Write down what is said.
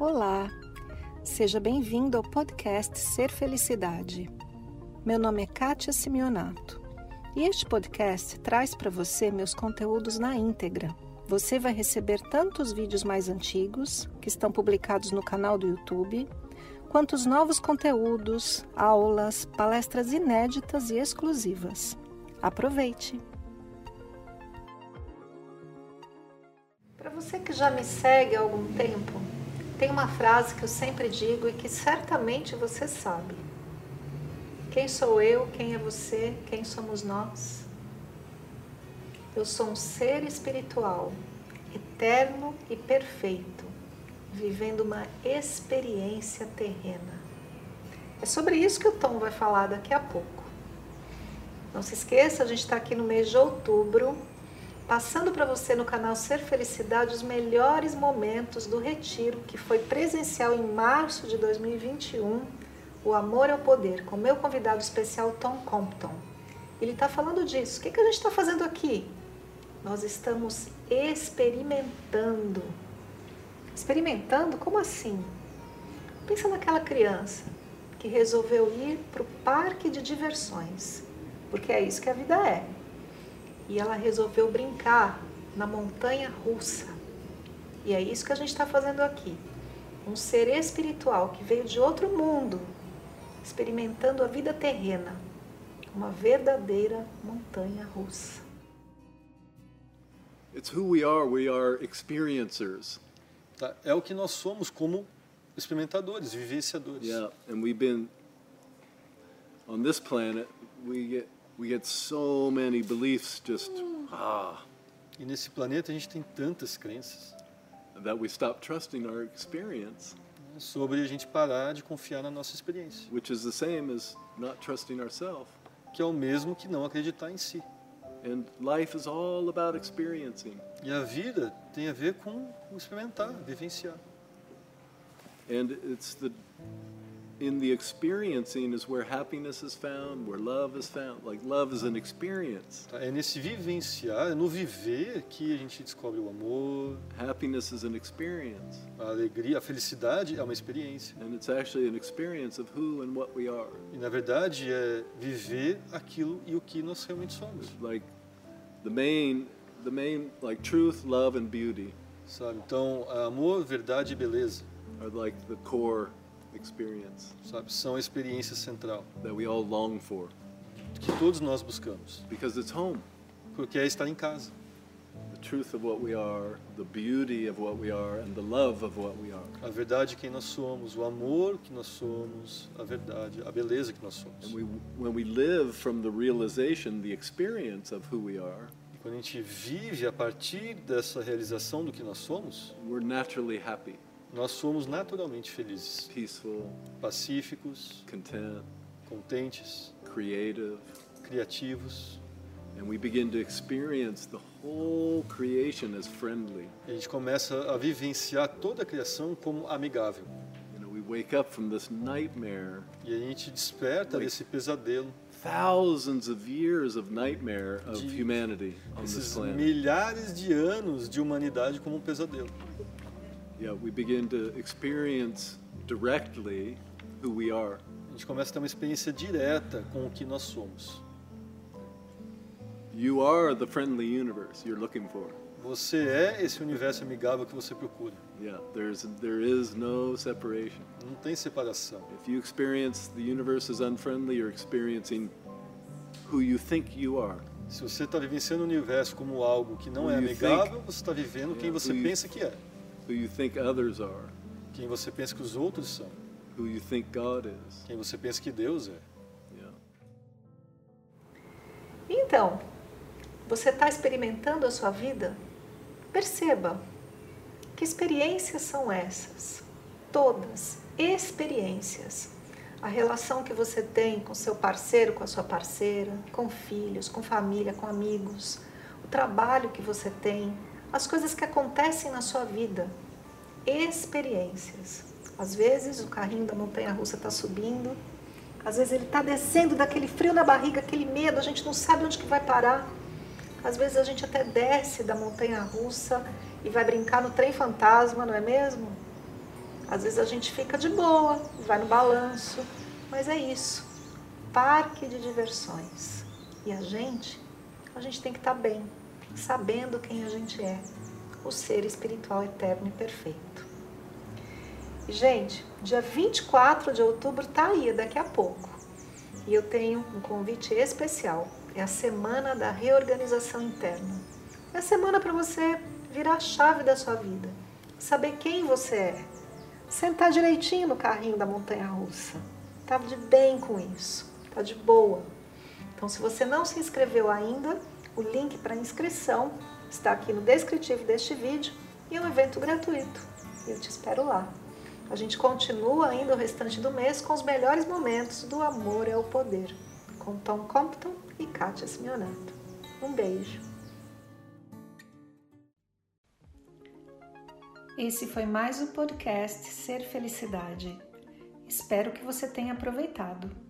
Olá, seja bem-vindo ao podcast Ser Felicidade. Meu nome é Kátia Simeonato e este podcast traz para você meus conteúdos na íntegra. Você vai receber tanto os vídeos mais antigos, que estão publicados no canal do YouTube, quanto os novos conteúdos, aulas, palestras inéditas e exclusivas. Aproveite! Para você que já me segue há algum tempo, tem uma frase que eu sempre digo e que certamente você sabe. Quem sou eu? Quem é você? Quem somos nós? Eu sou um ser espiritual, eterno e perfeito, vivendo uma experiência terrena. É sobre isso que o Tom vai falar daqui a pouco. Não se esqueça, a gente está aqui no mês de outubro passando para você no canal Ser Felicidade os melhores momentos do retiro que foi presencial em março de 2021, O Amor é o Poder, com meu convidado especial Tom Compton. Ele está falando disso. O que, que a gente está fazendo aqui? Nós estamos experimentando. Experimentando? Como assim? Pensa naquela criança que resolveu ir para o parque de diversões, porque é isso que a vida é e ela resolveu brincar na montanha russa. E é isso que a gente está fazendo aqui. Um ser espiritual que veio de outro mundo, experimentando a vida terrena, uma verdadeira montanha russa. It's who we are. We are experiencers. Tá? É o que nós somos como experimentadores, vivenciadores. Yeah, and we've been on this planet. We get we get so many beliefs just ah E nesse planeta a gente tem tantas crenças that we stop trusting our experience, sobre a gente parar de confiar na nossa experiência, which is the same as not trusting ourselves. que é o mesmo que não acreditar em si. And life is all about experiencing. E a vida tem a ver com experimentar, vivenciar. And it's the in the experiencing is where happiness is found, where love is found. Like love is an experience. Tá? É nesse vivenciar, é no viver que a gente descobre o amor, Happiness is an experience. a alegria, a felicidade é uma experiência. And it's actually an experience of who and what we are. E na verdade é viver aquilo e o que nós realmente somos, Like the main the main like truth, love and beauty sabe? Então, amor, verdade e beleza, are like the core experience sabe? São a experiência central that we all long for que todos nós buscamos, because it's home. porque é estar em casa. The truth of what we are, the beauty of what we are and the love of what we are. A verdade quem nós somos, o amor que nós somos, a verdade, a beleza que nós somos. And we when we live from the realization, the experience of who we are, E quando a gente vive a partir dessa realização do que nós somos, we're naturally happy, nós somos naturalmente felizes, peaceful, pacíficos, content, contentes, creative, criativos. and we begin to experience the whole creation as friendly. E a gente começa a vivenciar toda a criação como amigável. You know, we wake up from this nightmare, E a gente desperta Like- desse pesadelo, thousands of years of nightmare of humanity on this planet. milhares de anos de humanidade como um pesadelo. Yeah, we begin to experience directly who we are. A gente começa a ter uma experiência direta com o que nós somos. You are the friendly universe you're looking for. Você é esse universo amigável que você procura. Yeah, there's there is no separation. Não tem separação. If you experience the universe as unfriendly, you're experiencing who you think you are. Se você está vivenciando o universo como algo que não Who é amigável, você está vivendo quem Yeah, você who you- pensa que é. Who you think others are. Quem você pensa que os outros são. Who you think God is. Quem você pensa que Deus é. Yeah. Então, você está experimentando a sua vida? Perceba que experiências são essas? Todas experiências. A relação que você tem com seu parceiro, com a sua parceira, com filhos, com família, com amigos, o trabalho que você tem, as coisas que acontecem na sua vida. Experiências. Às vezes o carrinho da montanha russa está subindo, às vezes ele está descendo daquele frio na barriga, aquele medo, a gente não sabe onde que vai parar. Às vezes a gente até desce da montanha russa e vai brincar no trem fantasma, não é mesmo? Às vezes a gente fica de boa, vai no balanço, mas é isso. Parque de diversões. E a gente, a gente tem que estar tá bem, sabendo quem a gente é, o ser espiritual eterno e perfeito. E, gente, dia 24 de outubro tá aí, daqui a pouco. E eu tenho um convite especial. É a semana da reorganização interna. É a semana para você virar a chave da sua vida, saber quem você é, sentar direitinho no carrinho da montanha russa. Tá de bem com isso, tá de boa. Então, se você não se inscreveu ainda, o link para inscrição está aqui no descritivo deste vídeo e é um evento gratuito. Eu te espero lá. A gente continua ainda o restante do mês com os melhores momentos do Amor é o Poder, com Tom Compton e Kátia Simeonato. Um beijo. Esse foi mais o podcast Ser Felicidade. Espero que você tenha aproveitado.